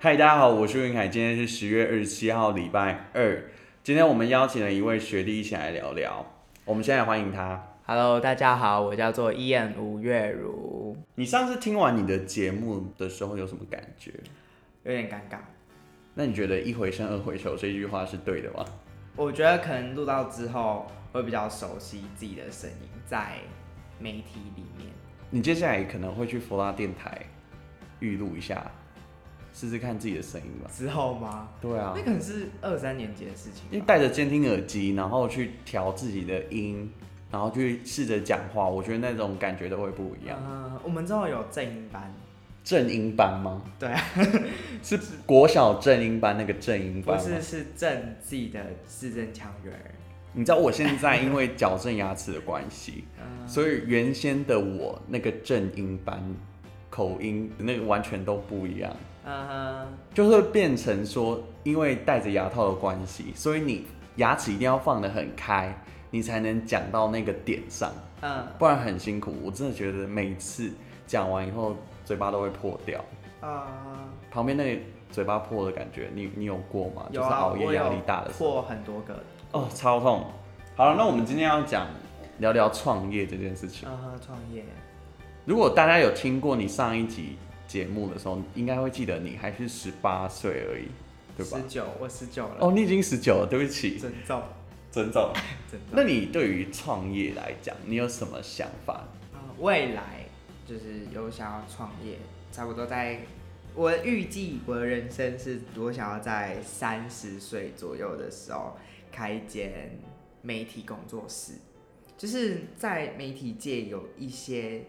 嗨，大家好，我是云凯，今天是十月二十七号，礼拜二。今天我们邀请了一位学弟一起来聊聊，我们现在欢迎他。Hello，大家好，我叫做 Ian 吴月如。你上次听完你的节目的时候有什么感觉？有点尴尬。那你觉得一回生二回熟这句话是对的吗？我觉得可能录到之后会比较熟悉自己的声音，在媒体里面。你接下来可能会去佛拉电台预录一下，试试看自己的声音吧。之后吗？对啊，那可能是二三年级的事情。因为戴着监听耳机，然后去调自己的音，然后去试着讲话，我觉得那种感觉都会不一样。嗯，我们之后有正音班。正音班吗？对啊，是国小正音班那个正音班。不是，是正自己的字正腔圆。你知道我现在因为矫正牙齿的关系，所以原先的我那个正音班口音那个完全都不一样。嗯，就会变成说，因为戴着牙套的关系，所以你牙齿一定要放得很开，你才能讲到那个点上。嗯，不然很辛苦。我真的觉得每次讲完以后。嘴巴都会破掉，啊、uh，旁边那个嘴巴破的感觉，你你有过吗？有就是熬夜压力大的时候，破很多个，哦，超痛。好了，那我们今天要讲聊聊创业这件事情。啊、uh，创业。如果大家有听过你上一集节目的时候，应该会记得你还是十八岁而已，对吧？十九，我十九了。哦，你已经十九了，对不起。尊重，尊重，尊重。那你对于创业来讲，你有什么想法？未来。就是有想要创业，差不多在我预计我的人生是，我想要在三十岁左右的时候开一间媒体工作室，就是在媒体界有一些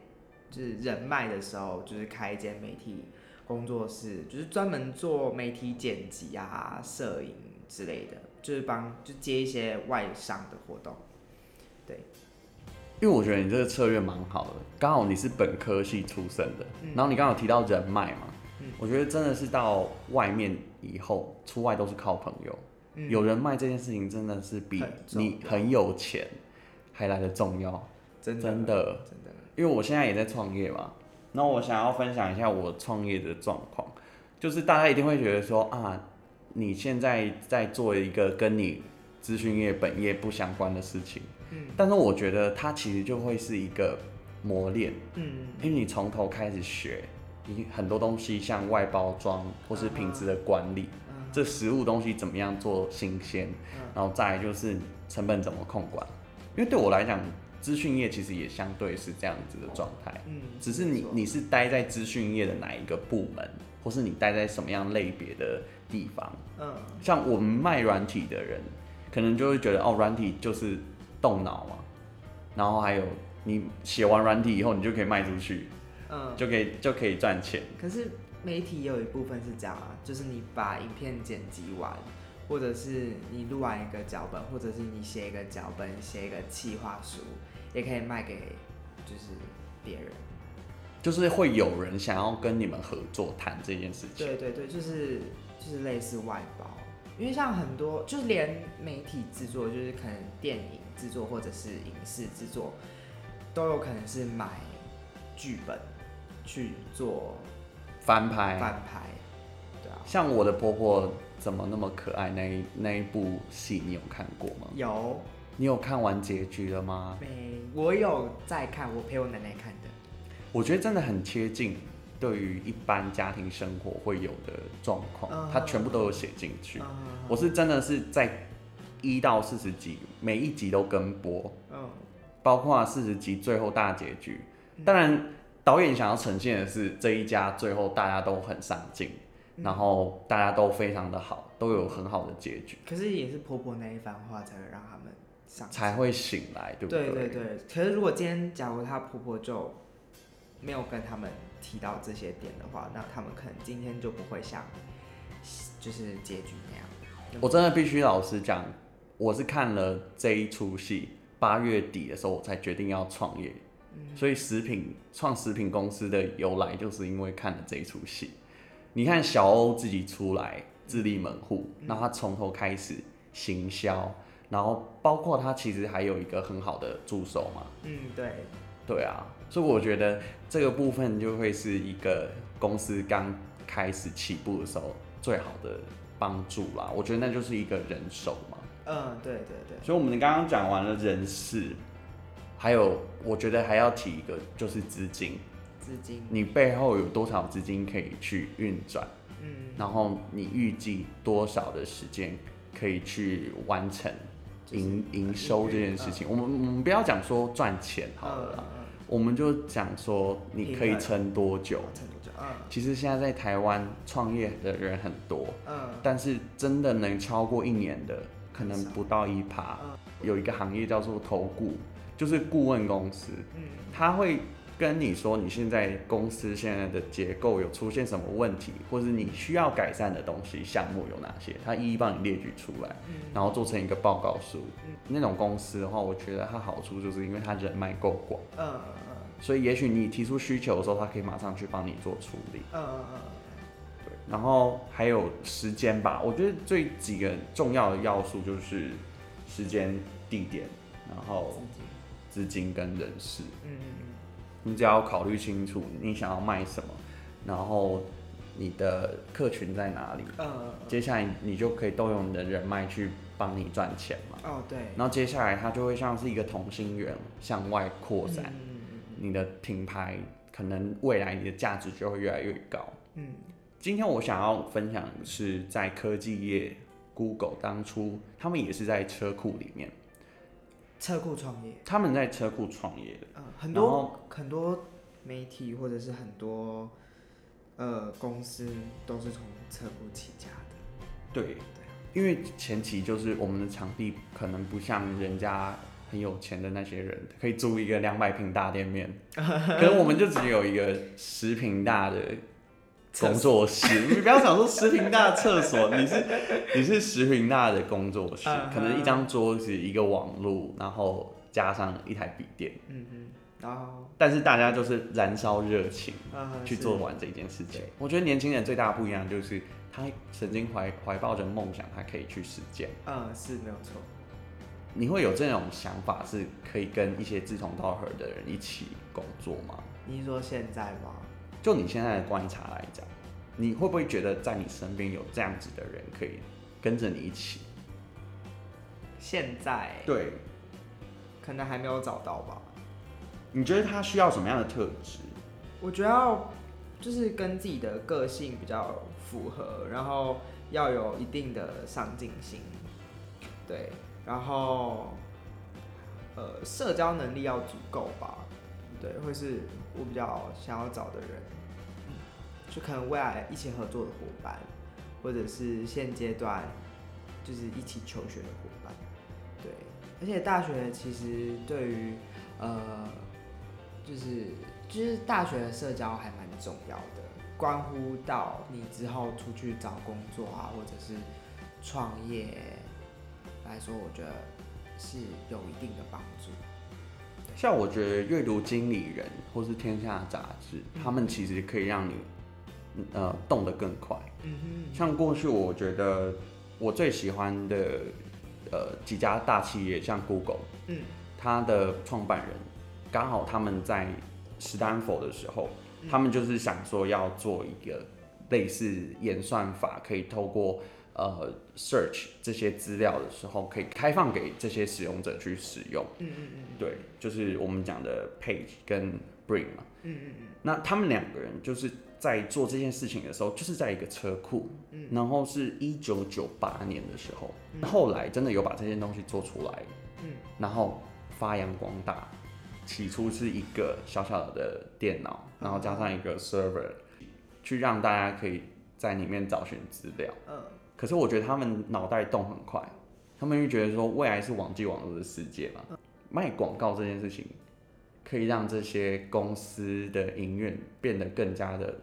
就是人脉的时候，就是开一间媒体工作室，就是专门做媒体剪辑啊、摄影之类的，就是帮就接一些外商的活动，对。因为我觉得你这个策略蛮好的，刚好你是本科系出身的，嗯、然后你刚好提到人脉嘛、嗯，我觉得真的是到外面以后出外都是靠朋友，嗯、有人脉这件事情真的是比你很有钱还来得重要，真的真的，真的，因为我现在也在创业嘛，那我想要分享一下我创业的状况，就是大家一定会觉得说啊，你现在在做一个跟你资讯业本业不相关的事情。嗯，但是我觉得它其实就会是一个磨练，嗯，因为你从头开始学，你很多东西像外包装或是品质的管理，嗯，这食物东西怎么样做新鲜，嗯，然后再来就是成本怎么控管，因为对我来讲，资讯业其实也相对是这样子的状态，嗯，只是你你是待在资讯业的哪一个部门，或是你待在什么样类别的地方，嗯，像我们卖软体的人，可能就会觉得哦，软体就是。动脑嘛，然后还有你写完软体以后，你就可以卖出去，嗯，就可以就可以赚钱。可是媒体也有一部分是这样啊，就是你把影片剪辑完，或者是你录完一个脚本，或者是你写一个脚本，写一个企划书，也可以卖给就是别人。就是会有人想要跟你们合作谈这件事情。对对对，就是就是类似外包，因为像很多就是连媒体制作，就是可能电影。制作或者是影视制作，都有可能是买剧本去做翻拍。翻拍，对啊。像我的婆婆怎么那么可爱？那一那一部戏你有看过吗？有。你有看完结局了吗？没，我有在看，我陪我奶奶看的。我觉得真的很贴近，对于一般家庭生活会有的状况，它全部都有写进去。我是真的是在。一到四十集，每一集都跟播，嗯，包括四十集最后大结局。当然，导演想要呈现的是这一家最后大家都很上进，然后大家都非常的好，都有很好的结局。可是也是婆婆那一番话才会让他们上，才会醒来，对不对？对对对。可是如果今天假如她婆婆就没有跟他们提到这些点的话，那他们可能今天就不会像就是结局那样。我真的必须老实讲。我是看了这一出戏，八月底的时候我才决定要创业，嗯，所以食品创食品公司的由来就是因为看了这一出戏。你看小欧自己出来自立门户，那，嗯，他从头开始行销，然后包括他其实还有一个很好的助手嘛。嗯，对，对啊，所以我觉得这个部分就会是一个公司刚开始起步的时候最好的帮助啦。我觉得那就是一个人手嘛。嗯，对对对。所以我们刚刚讲完了人事，还有我觉得还要提一个就是资金。资金。你背后有多少资金可以去运转？嗯。然后你预计多少的时间可以去完成营营收这件事情？我们我们不要讲说赚钱好了啦。我们就讲说，你可以撑多久？撑多久？嗯，其实现在在台湾创业的人很多，嗯，但是真的能超过一年的，可能不到一趴。嗯，有一个行业叫做投顾，就是顾问公司，嗯，他会。跟你说，你现在公司现在的结构有出现什么问题，或是你需要改善的东西项目有哪些，他一一帮你列举出来，然后做成一个报告书。那种公司的话，我觉得它好处就是因为它人脉够广，嗯嗯嗯，所以也许你提出需求的时候，他可以马上去帮你做处理，嗯嗯嗯，对。然后还有时间吧，我觉得最几个重要的要素就是时间、地点，然后资金。跟人事，嗯。你只要考虑清楚你想要卖什么，然后你的客群在哪里，嗯，接下来你就可以动用你的人脉去帮你赚钱嘛。哦，对。然后接下来它就会像是一个同心圆向外扩展，嗯，你的品牌可能未来你的价值就会越来越高。嗯，今天我想要分享的是在科技业，Google 当初他们也是在车库里面。车库创业，他们在车库创业的，嗯，很多很多媒体或者是很多呃公司都是从车库起家的。对对，因为前期就是我们的场地可能不像人家很有钱的那些人，可以租一个两百平大店面，可能我们就只有一个十平大的。工作室，你不要想说十坪大的厕所，你是你是十坪大的工作室，可能一张桌子、一个网络，然后加上一台笔电，嗯嗯，然后，但是大家就是燃烧热情去做完这件事情。我觉得年轻人最大的不一样就是他曾经怀怀抱着梦想，他可以去实践。嗯，是没有错。你会有这种想法，是可以跟一些志同道合的人一起工作吗？你说现在吗？就你现在的观察来讲，你会不会觉得在你身边有这样子的人可以跟着你一起？现在对，可能还没有找到吧。你觉得他需要什么样的特质？我觉得要就是跟自己的个性比较符合，然后要有一定的上进心，对，然后呃，社交能力要足够吧。对，会是我比较想要找的人，就可能未来一起合作的伙伴，或者是现阶段就是一起求学的伙伴，对，而且大学其实对于呃，就是就是大学的社交还蛮重要的，关乎到你之后出去找工作啊，或者是创业来说，我觉得是有一定的帮助。像我觉得阅读经理人或是天下杂志，他们其实可以让你呃动得更快。嗯哼。像过去我觉得我最喜欢的呃几家大企业，像 Google，嗯，他的创办人刚好他们在史丹佛的时候，他们就是想说要做一个类似演算法，可以透过。呃，search 这些资料的时候，可以开放给这些使用者去使用。嗯嗯嗯，对，就是我们讲的 page 跟 bring 嘛。嗯嗯嗯。那他们两个人就是在做这件事情的时候，就是在一个车库。嗯。然后是一九九八年的时候，后来真的有把这些东西做出来。嗯。然后发扬光大，起初是一个小小的电脑，然后加上一个 server，去让大家可以在里面找寻资料。嗯。可是我觉得他们脑袋动很快，他们就觉得说未来是网际网络的世界嘛，卖广告这件事情可以让这些公司的营运变得更加的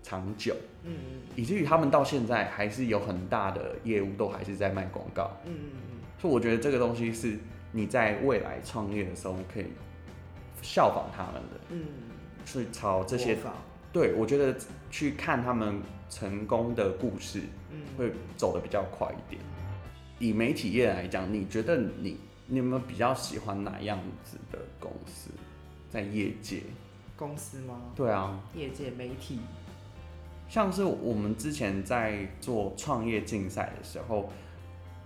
长久，嗯，以至于他们到现在还是有很大的业务都还是在卖广告，嗯嗯嗯，所以我觉得这个东西是你在未来创业的时候可以效仿他们的，嗯，去朝这些，对，我觉得去看他们成功的故事。嗯会走得比较快一点。以媒体业来讲，你觉得你你有没有比较喜欢哪样子的公司？在业界？公司吗？对啊。业界媒体，像是我们之前在做创业竞赛的时候，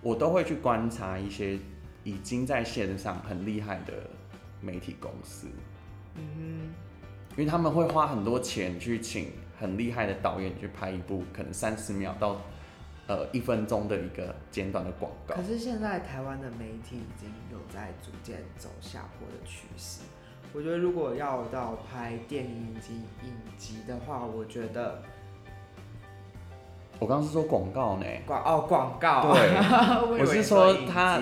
我都会去观察一些已经在线上很厉害的媒体公司，嗯哼，因为他们会花很多钱去请很厉害的导演去拍一部可能三十秒到呃一分钟的一个简短的广告。可是现在台湾的媒体已经有在逐渐走下坡的趋势。我觉得如果要到拍电影及影集的话，我觉得。我刚刚是说广告呢，广哦广告，对，我，我是说他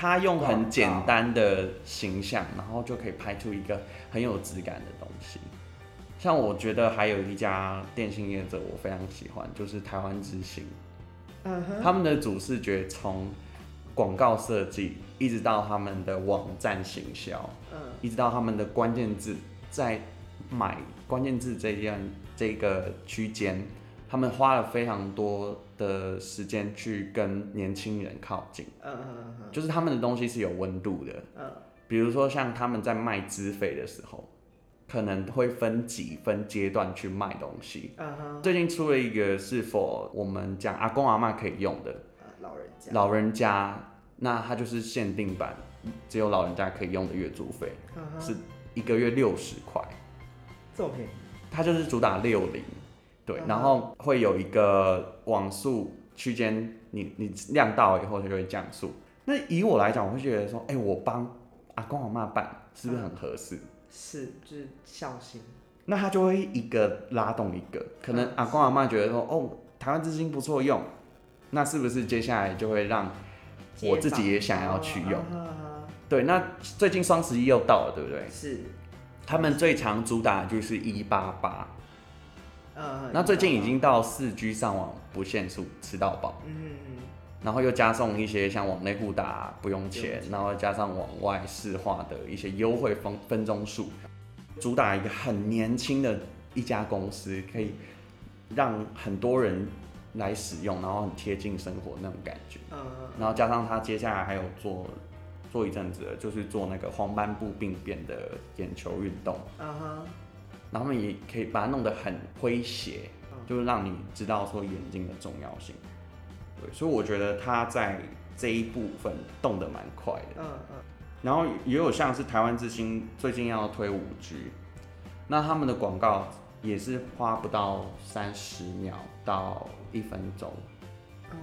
他用很简单的形象，然后就可以拍出一个很有质感的东西。像我觉得还有一家电信业者我非常喜欢，就是台湾之星，嗯哼，他们的主视觉从广告设计一直到他们的网站行销，嗯，一直到他们的关键字，在买关键字这样这个区间。他们花了非常多的时间去跟年轻人靠近，嗯嗯嗯，就是他们的东西是有温度的，嗯，比如说像他们在卖资费的时候，可能会分几分阶段去卖东西，嗯哼，最近出了一个是否我们讲阿公阿妈可以用的，老人家，老人家，那它就是限定版，只有老人家可以用的月租费，是一个月六十块，这么便宜，它就是主打六零。对，然后会有一个网速区间，你你亮到以后，它就会降速。那以我来讲，我会觉得说，哎，我帮阿公阿妈办，是不是很合适？是，就是孝心。那他就会一个拉动一个，可能阿公阿妈觉得说，哦，台湾之星不错用，那是不是接下来就会让我自己也想要去用？对，那最近双十一又到了，对不对？是。他们最常主打的就是一八八。那最近已经到四 G 上网不限速吃到饱，嗯，然后又加送一些像网内互打不用钱，然后加上往外市话的一些优惠分分钟数，主打一个很年轻的一家公司，可以让很多人来使用，然后很贴近生活那种感觉，嗯，然后加上他接下来还有做做一阵子，就是做那个黄斑部病变的眼球运动，嗯哼。然后他们也可以把它弄得很诙谐，就是让你知道说眼睛的重要性。对，所以我觉得他在这一部分动得蛮快的。嗯嗯。然后也有像是台湾之星最近要推五 G，那他们的广告也是花不到三十秒到一分钟，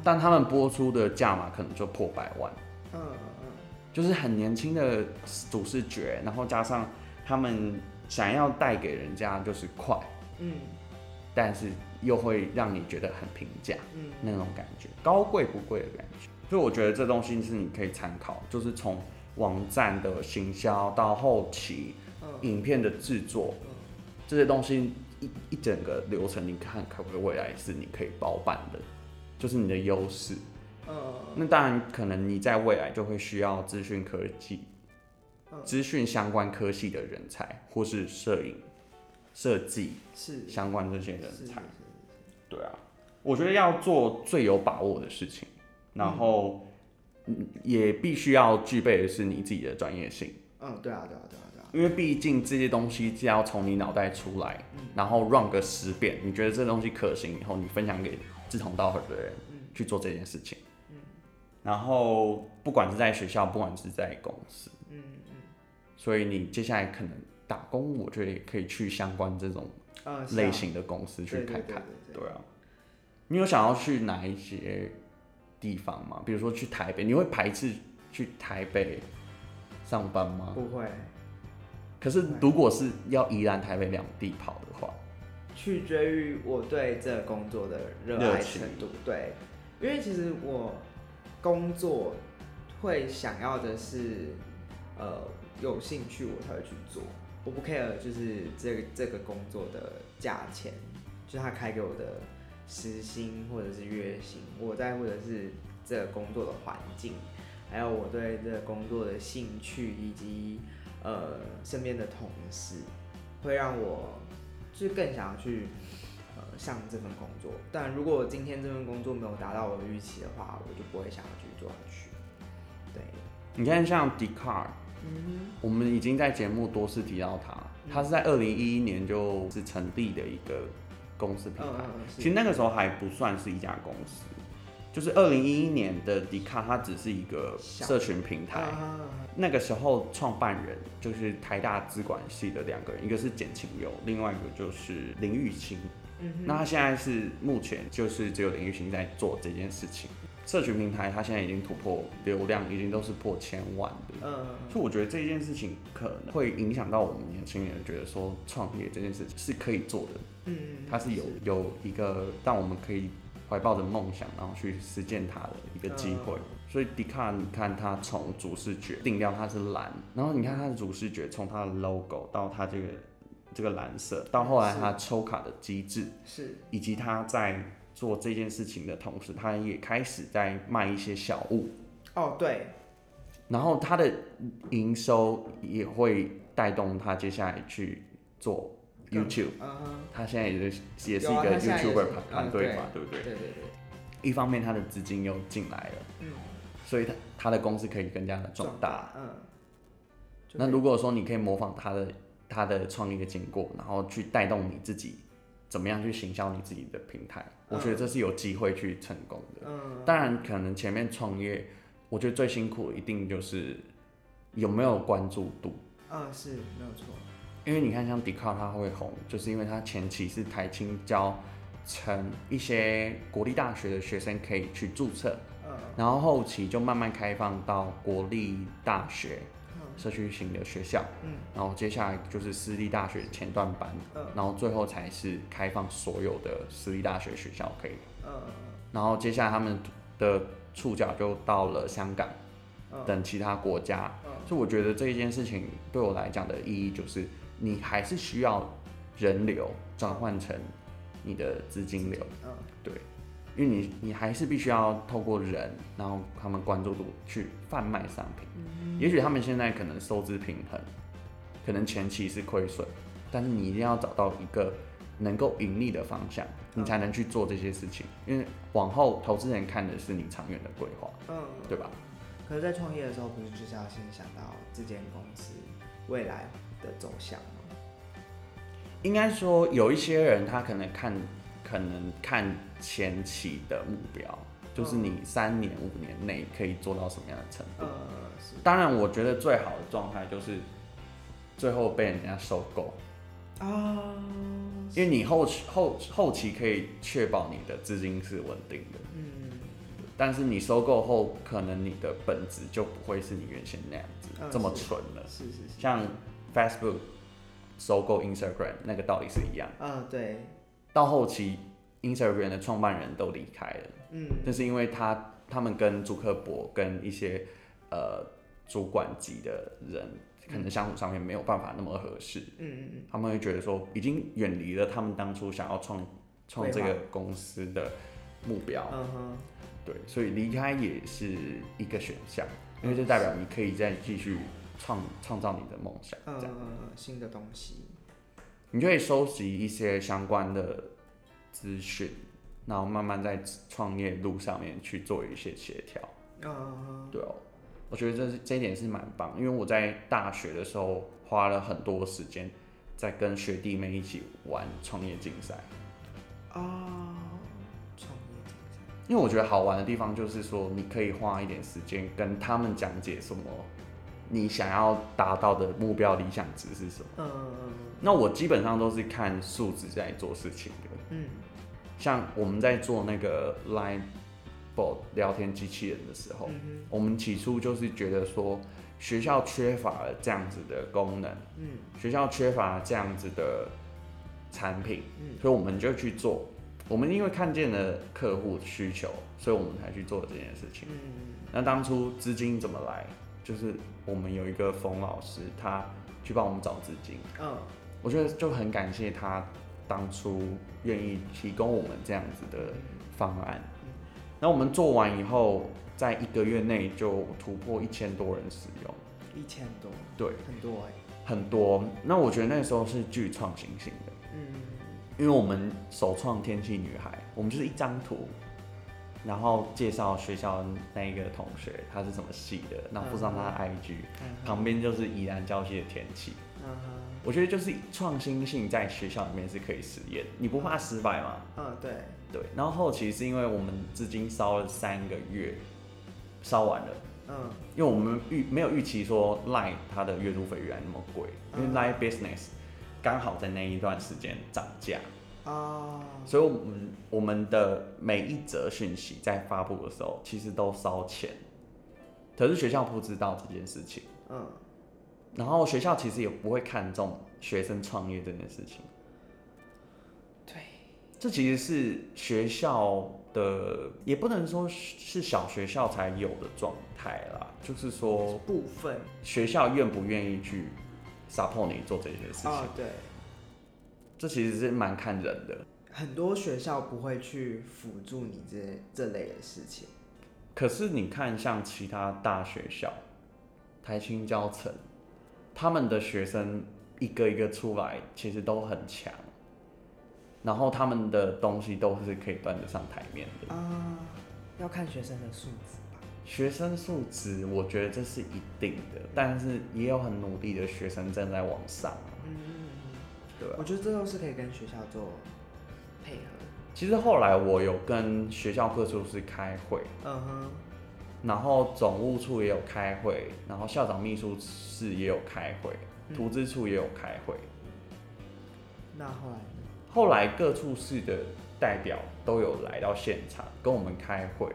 但他们播出的价码可能就破百万。嗯嗯。就是很年轻的主视觉，然后加上他们。想要带给人家就是快，嗯，但是又会让你觉得很平价，嗯，那种感觉，高贵不贵的感觉。所以我觉得这东西是你可以参考，就是从网站的行销到后期，嗯，影片的制作，嗯，这些东西一一整个流程，你看可不可以未来是你可以包办的，就是你的优势。嗯，那当然可能你在未来就会需要资讯科技。资讯相关科系的人才，或是摄影、设计是。相关这些人才，对啊，我觉得要做最有把握的事情，然后也必须要具备的是你自己的专业性。嗯，对啊，对啊，对啊，对啊，因为毕竟这些东西是要从你脑袋出来，然后 run 个十遍，你觉得这东西可行以后，你分享给志同道合的人去做这件事情。然后不管是在学校，不管是在公司。所以你接下来可能打工，我觉得也可以去相关这种类型的公司去看看。对啊，你有想要去哪一些地方吗？比如说去台北，你会排斥去台北上班吗？不会。可是如果是要宜兰、台北两地跑的话，取决于我对这个工作的热爱程度。对，因为其实我工作会想要的是，呃。有兴趣我才会去做，我不 care 就是这个这个工作的价钱，就他开给我的时薪或者是月薪，我在乎的是这个工作的环境，还有我对这个工作的兴趣以及呃身边的同事，会让我就是更想要去呃上这份工作。但如果今天这份工作没有达到我的预期的话，我就不会想要继续做下去。对，你看像 decard 嗯，我们已经在节目多次提到它，它是在二零一一年就是成立的一个公司品牌，嗯、其实那个时候还不算是一家公司，就是二零一一年的迪卡，它只是一个社群平台。嗯、那个时候创办人就是台大资管系的两个人，一个是简晴友，另外一个就是林玉清。嗯、那他现在是目前就是只有林玉清在做这件事情。社群平台它现在已经突破流量，已经都是破千万的。嗯，所以我觉得这件事情可能会影响到我们年轻人，觉得说创业这件事情是可以做的。嗯，它是有是有一个让我们可以怀抱着梦想，然后去实践它的一个机会。嗯、所以迪卡，你看它从主视觉定调它是蓝，然后你看它的主视觉从它的 logo 到它这个这个蓝色，到后来它抽卡的机制是，以及它在。做这件事情的同时，他也开始在卖一些小物。哦，对。然后他的营收也会带动他接下来去做 YouTube。嗯。他现在也是也是一个 YouTuber 团队嘛，对不对？对对对。一方面他的资金又进来了，嗯。所以他他的公司可以更加的壮大。嗯。那如果说你可以模仿他的他的创业经过，然后去带动你自己。怎么样去行销你自己的平台？我觉得这是有机会去成功的。嗯，当然可能前面创业，我觉得最辛苦的一定就是有没有关注度。嗯，是没有错。因为你看，像 Dcard 它会红，就是因为它前期是台青教成一些国立大学的学生可以去注册，嗯，然后后期就慢慢开放到国立大学。社区型的学校，嗯，然后接下来就是私立大学前段班，嗯，然后最后才是开放所有的私立大学学校可以，嗯，然后接下来他们的触角就到了香港，等其他国家，嗯，所以我觉得这一件事情对我来讲的意义就是，你还是需要人流转换成你的资金流，嗯，对。因为你你还是必须要透过人，然后他们关注度去贩卖商品。嗯、也许他们现在可能收支平衡，可能前期是亏损，但是你一定要找到一个能够盈利的方向，你才能去做这些事情。嗯、因为往后投资人看的是你长远的规划，嗯，对吧？可是，在创业的时候，不是就是要先想到这间公司未来的走向吗？应该说，有一些人他可能看。可能看前期的目标，就是你三年五年内可以做到什么样的程度。当然，我觉得最好的状态就是最后被人家收购啊，因为你后后后期可以确保你的资金是稳定的。嗯，但是你收购后，可能你的本质就不会是你原先那样子这么纯了。是是是，像 Facebook 收购 Instagram 那个道理是一样。嗯，对。到后期，Instagram 的创办人都离开了，嗯，这是因为他他们跟朱克伯跟一些呃主管级的人，可能相处上面没有办法那么合适，嗯嗯嗯，他们会觉得说已经远离了他们当初想要创创这个公司的目标，嗯哼，对，所以离开也是一个选项，因为这代表你可以再继续创创造你的梦想，这样，嗯，新的东西。你就可以收集一些相关的资讯，然后慢慢在创业路上面去做一些协调。啊、uh，huh. 对哦，我觉得这是这一点是蛮棒，因为我在大学的时候花了很多时间在跟学弟妹一起玩创业竞赛。啊，创业竞赛，因为我觉得好玩的地方就是说，你可以花一点时间跟他们讲解什么。你想要达到的目标理想值是什么？嗯嗯嗯。那我基本上都是看数值在做事情的。嗯。像我们在做那个 Line Bot 聊天机器人的时候，嗯。我们起初就是觉得说学校缺乏了这样子的功能，嗯。学校缺乏了这样子的产品，嗯。所以我们就去做。我们因为看见了客户需求，所以我们才去做这件事情。嗯。那当初资金怎么来？就是我们有一个冯老师，他去帮我们找资金。嗯，我觉得就很感谢他当初愿意提供我们这样子的方案。那我们做完以后，在一个月内就突破一千多人使用。一千多？对，很多哎。很多。那我觉得那时候是具创新性的。嗯，因为我们首创天气女孩，我们就是一张图。然后介绍学校那一个同学，他是什么系的，然后附上他的 IG，、uh. 旁边就是宜兰郊区的天气，uh huh. 我觉得就是创新性在学校里面是可以实验，你不怕失败吗？嗯，对对。然后后期是因为我们资金烧了三个月，烧完了。嗯。因为我们预没有预期说 Line 它的月租费原来那么贵，因为 Line Business 刚好在那一段时间涨价。啊。所以我们我们的每一则讯息在发布的时候，其实都烧钱。可是学校不知道这件事情，嗯，然后学校其实也不会看重学生创业这件事情，对，这其实是学校的，也不能说是小学校才有的状态啦，就是说部分。学校愿不愿意去 support 你做这些事情，哦，对，这其实是蛮看人的，很多学校不会去辅助你这这类的事情。可是你看，像其他大学校，台青教城，他们的学生一个一个出来，其实都很强，然后他们的东西都是可以端得上台面的。啊，要看学生的素质吧。学生素质，我觉得这是一定的，但是也有很努力的学生正在往上。我觉得这都是可以跟学校做配合。其实后来我有跟学校各处室开会，嗯哼，然后总务处也有开会，然后校长秘书室也有开会，图资处也有开会。那后来呢？后来各处室的代表都有来到现场跟我们开会，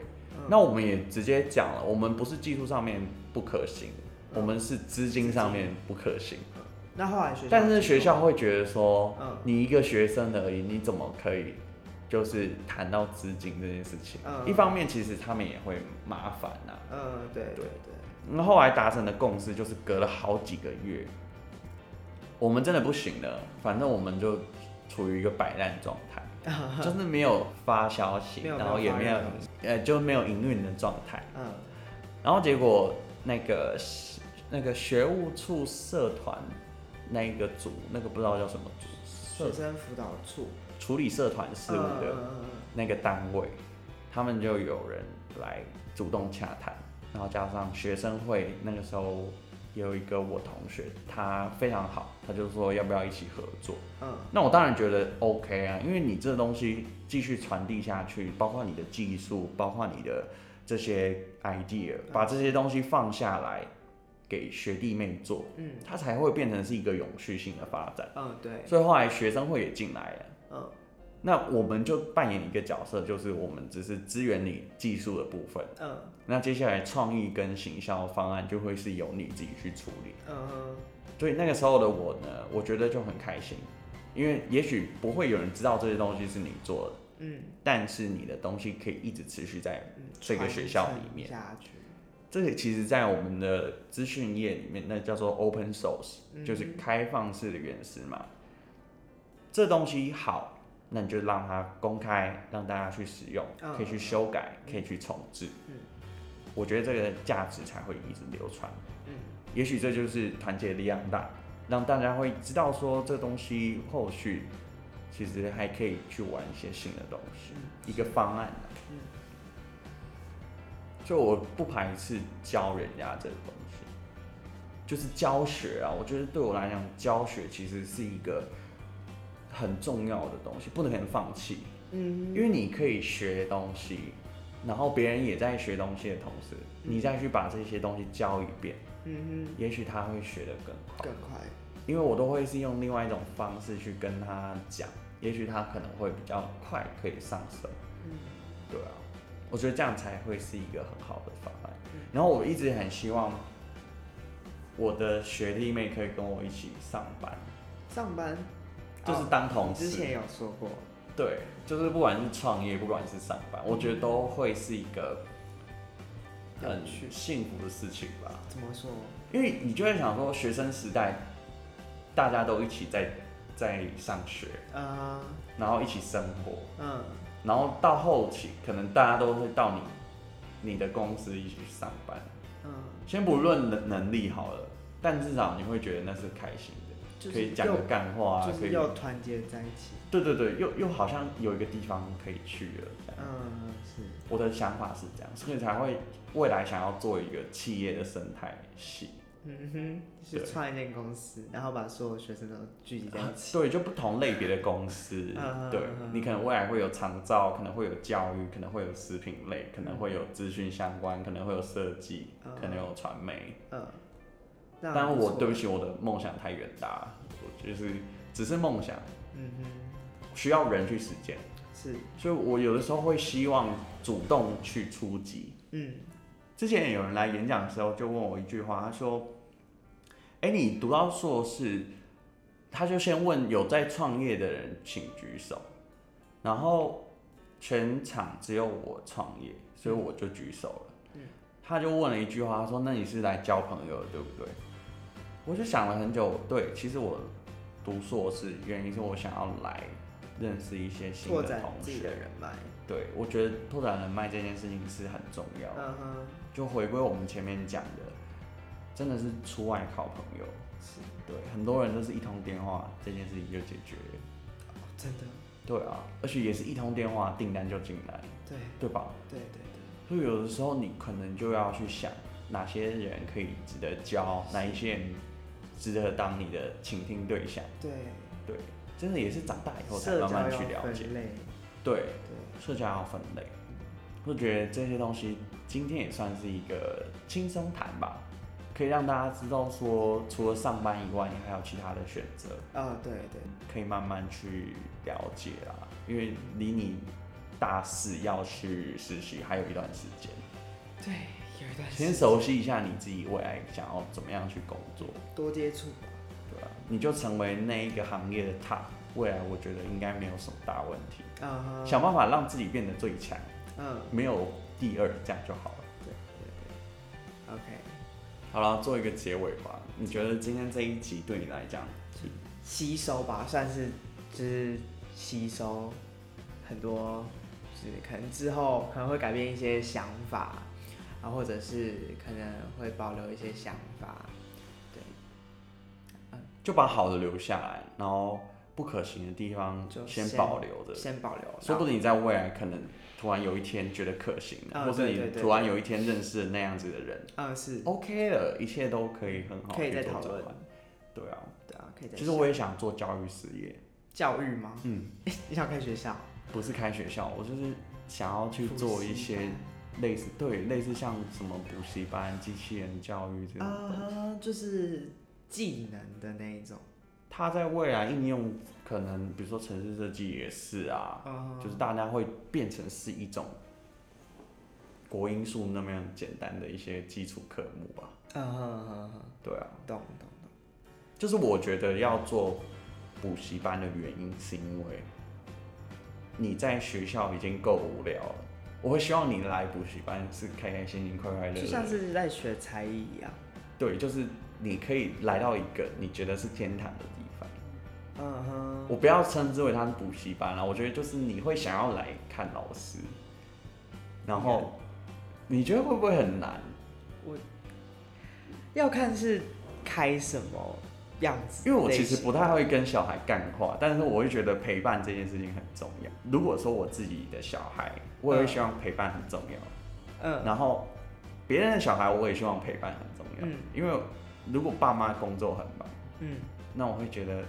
那我们也直接讲了，我们不是技术上面不可行，我们是资金上面不可行。那后来学校，但是学校会觉得说，你一个学生而已，你怎么可以？就是谈到资金这件事情，嗯、一方面其实他们也会麻烦呐、啊。嗯，对对对。那后，后来达成的共识就是隔了好几个月，我们真的不行了，反正我们就处于一个摆烂状态，就是没有发消息，然后也没有呃就没有营运的状态。嗯。然后结果那个那个学务处社团那一个组，那个不知道叫什么组，学生辅导处。处理社团事务的那个单位，他们就有人来主动洽谈，然后加上学生会那个时候有一个我同学，他非常好，他就说要不要一起合作。嗯，那我当然觉得 OK 啊，因为你这东西继续传递下去，包括你的技术，包括你的这些 idea，把这些东西放下来给学弟妹做，嗯，它才会变成是一个永续性的发展。嗯，对。所以后来学生会也进来了。嗯，那我们就扮演一个角色，就是我们只是支援你技术的部分。嗯，那接下来创意跟行销方案就会是由你自己去处理。嗯哼，所以那个时候的我呢，我觉得就很开心，因为也许不会有人知道这些东西是你做的。嗯，但是你的东西可以一直持续在这个学校里面下去。这个其实，在我们的资讯业里面，那叫做 open source，就是开放式的原始码。这东西好，那你就让它公开，让大家去使用，可以去修改，可以去重置。嗯，我觉得这个价值才会一直流传。嗯，也许这就是团结力量大，让大家会知道说这东西后续其实还可以去玩一些新的东西，一个方案。嗯，就我不排斥教人家这个东西，就是教学啊。我觉得对我来讲，教学其实是一个。很重要的东西，不能很放弃。嗯，因为你可以学东西，然后别人也在学东西的同时，你再去把这些东西教一遍，嗯哼，也许他会学得更快。更快。因为我都会是用另外一种方式去跟他讲，也许他可能会比较快可以上手。嗯，对啊，我觉得这样才会是一个很好的方案。然后我一直很希望我的学弟妹可以跟我一起上班。上班。就是当同事，之前有说过，对，就是不管是创业，不管是上班，我觉得都会是一个很幸福的事情吧。怎么说？因为你就会想说，学生时代大家都一起在在上学，啊，然后一起生活，嗯，然后到后期可能大家都会到你你的公司一起去上班，嗯，先不论能能力好了，但至少你会觉得那是开心的。可以讲个干话啊，就是要团结在一起。对对对，又又好像有一个地方可以去了。嗯，是。我的想法是这样，所以才会未来想要做一个企业的生态系。嗯哼，是创一间公司，然后把所有学生都聚集在一起。对，就不同类别的公司。对，你可能未来会有长照，可能会有教育，可能会有食品类，可能会有资讯相关，可能会有设计，可能有传媒。嗯。但我对不起，我的梦想太远大，我就是只是梦想。嗯哼。需要人去实践。是。所以我有的时候会希望主动去出击。嗯。之前有人来演讲的时候，就问我一句话，他说：“哎，你读到硕士，他就先问有在创业的人，请举手。然后全场只有我创业，所以我就举手了。他就问了一句话，他说：‘那你是来交朋友的，对不对？’我就想了很久，对，其实我读硕士原因是我想要来认识一些新的同学，人脉。对，我觉得拓展人脉这件事情是很重要的。Uh huh. 就回归我们前面讲的，真的是出外靠朋友，是对，很多人都是一通电话，这件事情就解决了。哦，真的？对啊，而且也是一通电话，订单就进来，对，对吧？对对对。所以有的时候你可能就要去想，哪些人可以值得交，哪一些人值得当你的倾听对象。对对，真的也是长大以后才慢慢去了解。对对，社交要分类。我觉得这些东西今天也算是一个轻松谈吧，可以让大家知道说，除了上班以外，你还有其他的选择。啊、哦，对对，可以慢慢去了解啦。因为离你大四要去实习还有一段时间。对，有一段时间。先熟悉一下你自己未来想要怎么样去工作，多接触。对啊，你就成为那一个行业的 top，未来我觉得应该没有什么大问题。啊、uh huh、想办法让自己变得最强。嗯，没有第二，这样就好了。对对对，OK，好了，做一个结尾吧。你觉得今天这一集对你来讲吸收吧，算是就是吸收很多，就是可能之后可能会改变一些想法，啊，或者是可能会保留一些想法，对，嗯，就把好的留下来，然后不可行的地方就先保留着，先保留，说不定你在未来可能。突然有一天觉得可行，或者你突然有一天认识了那样子的人，啊是 OK 了，一切都可以很好，可以再讨论。对啊，对啊，可以再。其实我也想做教育事业。教育吗？嗯，你想开学校？不是开学校，我就是想要去做一些类似，对，类似像什么补习班、机器人教育这种啊，就是技能的那一种。它在未来应用，可能比如说城市设计也是啊，uh. 就是大家会变成是一种国音数那么样简单的一些基础科目吧。嗯，对啊，懂懂懂。就是我觉得要做补习班的原因，是因为你在学校已经够无聊了，我会希望你来补习班是开开心心、快快乐乐，就像是在学才艺一样。对，就是你可以来到一个你觉得是天堂的地方。嗯哼，我不要称之为它是补习班了，我觉得就是你会想要来看老师，然后你觉得会不会很难？我要看是开什么样子，因为我其实不太会跟小孩干话，但是我会觉得陪伴这件事情很重要。如果说我自己的小孩，我也会希望陪伴很重要。嗯，然后别人的小孩，我也希望陪伴很重要。嗯，因为如果爸妈工作很忙，嗯，那我会觉得。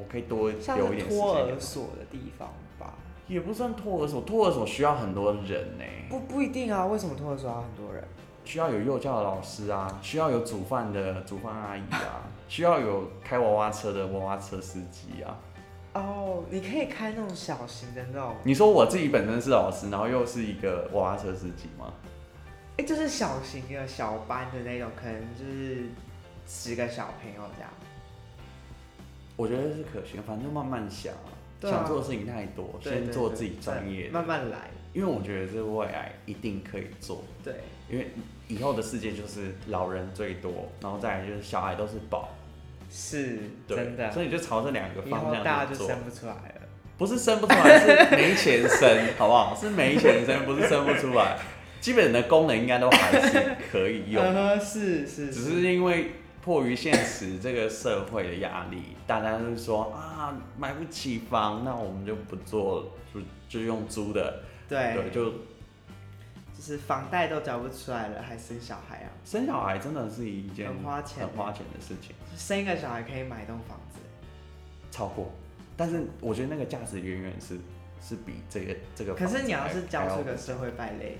我可以多留一点时间。托儿所的地方吧，也不算托儿所，托儿所需要很多人呢。不不一定啊，为什么托儿所要很多人？需要有幼教的老师啊，需要有煮饭的煮饭阿姨啊，需要有开娃娃车的娃娃车司机啊。哦，你可以开那种小型的那种。你说我自己本身是老师，然后又是一个娃娃车司机吗？哎、欸，就是小型的小班的那种，可能就是十个小朋友这样。我觉得是可行，反正慢慢想，啊，想做的事情太多，先做自己专业，慢慢来。因为我觉得这未来一定可以做。对，因为以后的世界就是老人最多，然后再来就是小孩都是宝。是，真的。所以你就朝这两个方向做。大家就生不出来了。不是生不出来，是没钱生，好不好？是没钱生，不是生不出来。基本的功能应该都还是可以用。是是。只是因为。迫于现实，这个社会的压力，大家都说啊，买不起房，那我们就不做，就就用租的，对，对，就就是房贷都交不出来了，还生小孩啊？生小孩真的是一件很花钱、很花钱的事情。生一个小孩可以买一栋房子，超过。但是我觉得那个价值远远是是比这个这个。可是你要是交出个社会败类，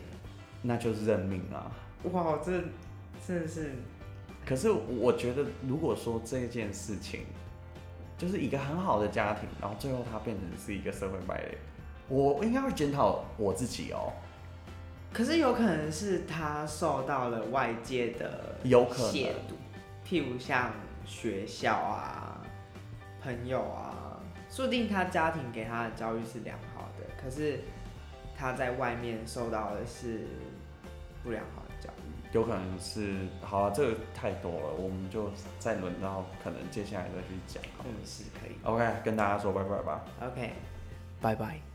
那就是认命啊！哇，这真的是。可是我觉得，如果说这件事情就是一个很好的家庭，然后最后他变成是一个社会败类，我应该会检讨我自己哦。可是有可能是他受到了外界的有可能亵渎，譬如像学校啊、朋友啊，说不定他家庭给他的教育是良好的，可是他在外面受到的是不良好。有可能是，好了，这个太多了，我们就再轮到可能接下来再去讲。嗯，是可以。OK，跟大家说拜拜吧。OK，拜拜。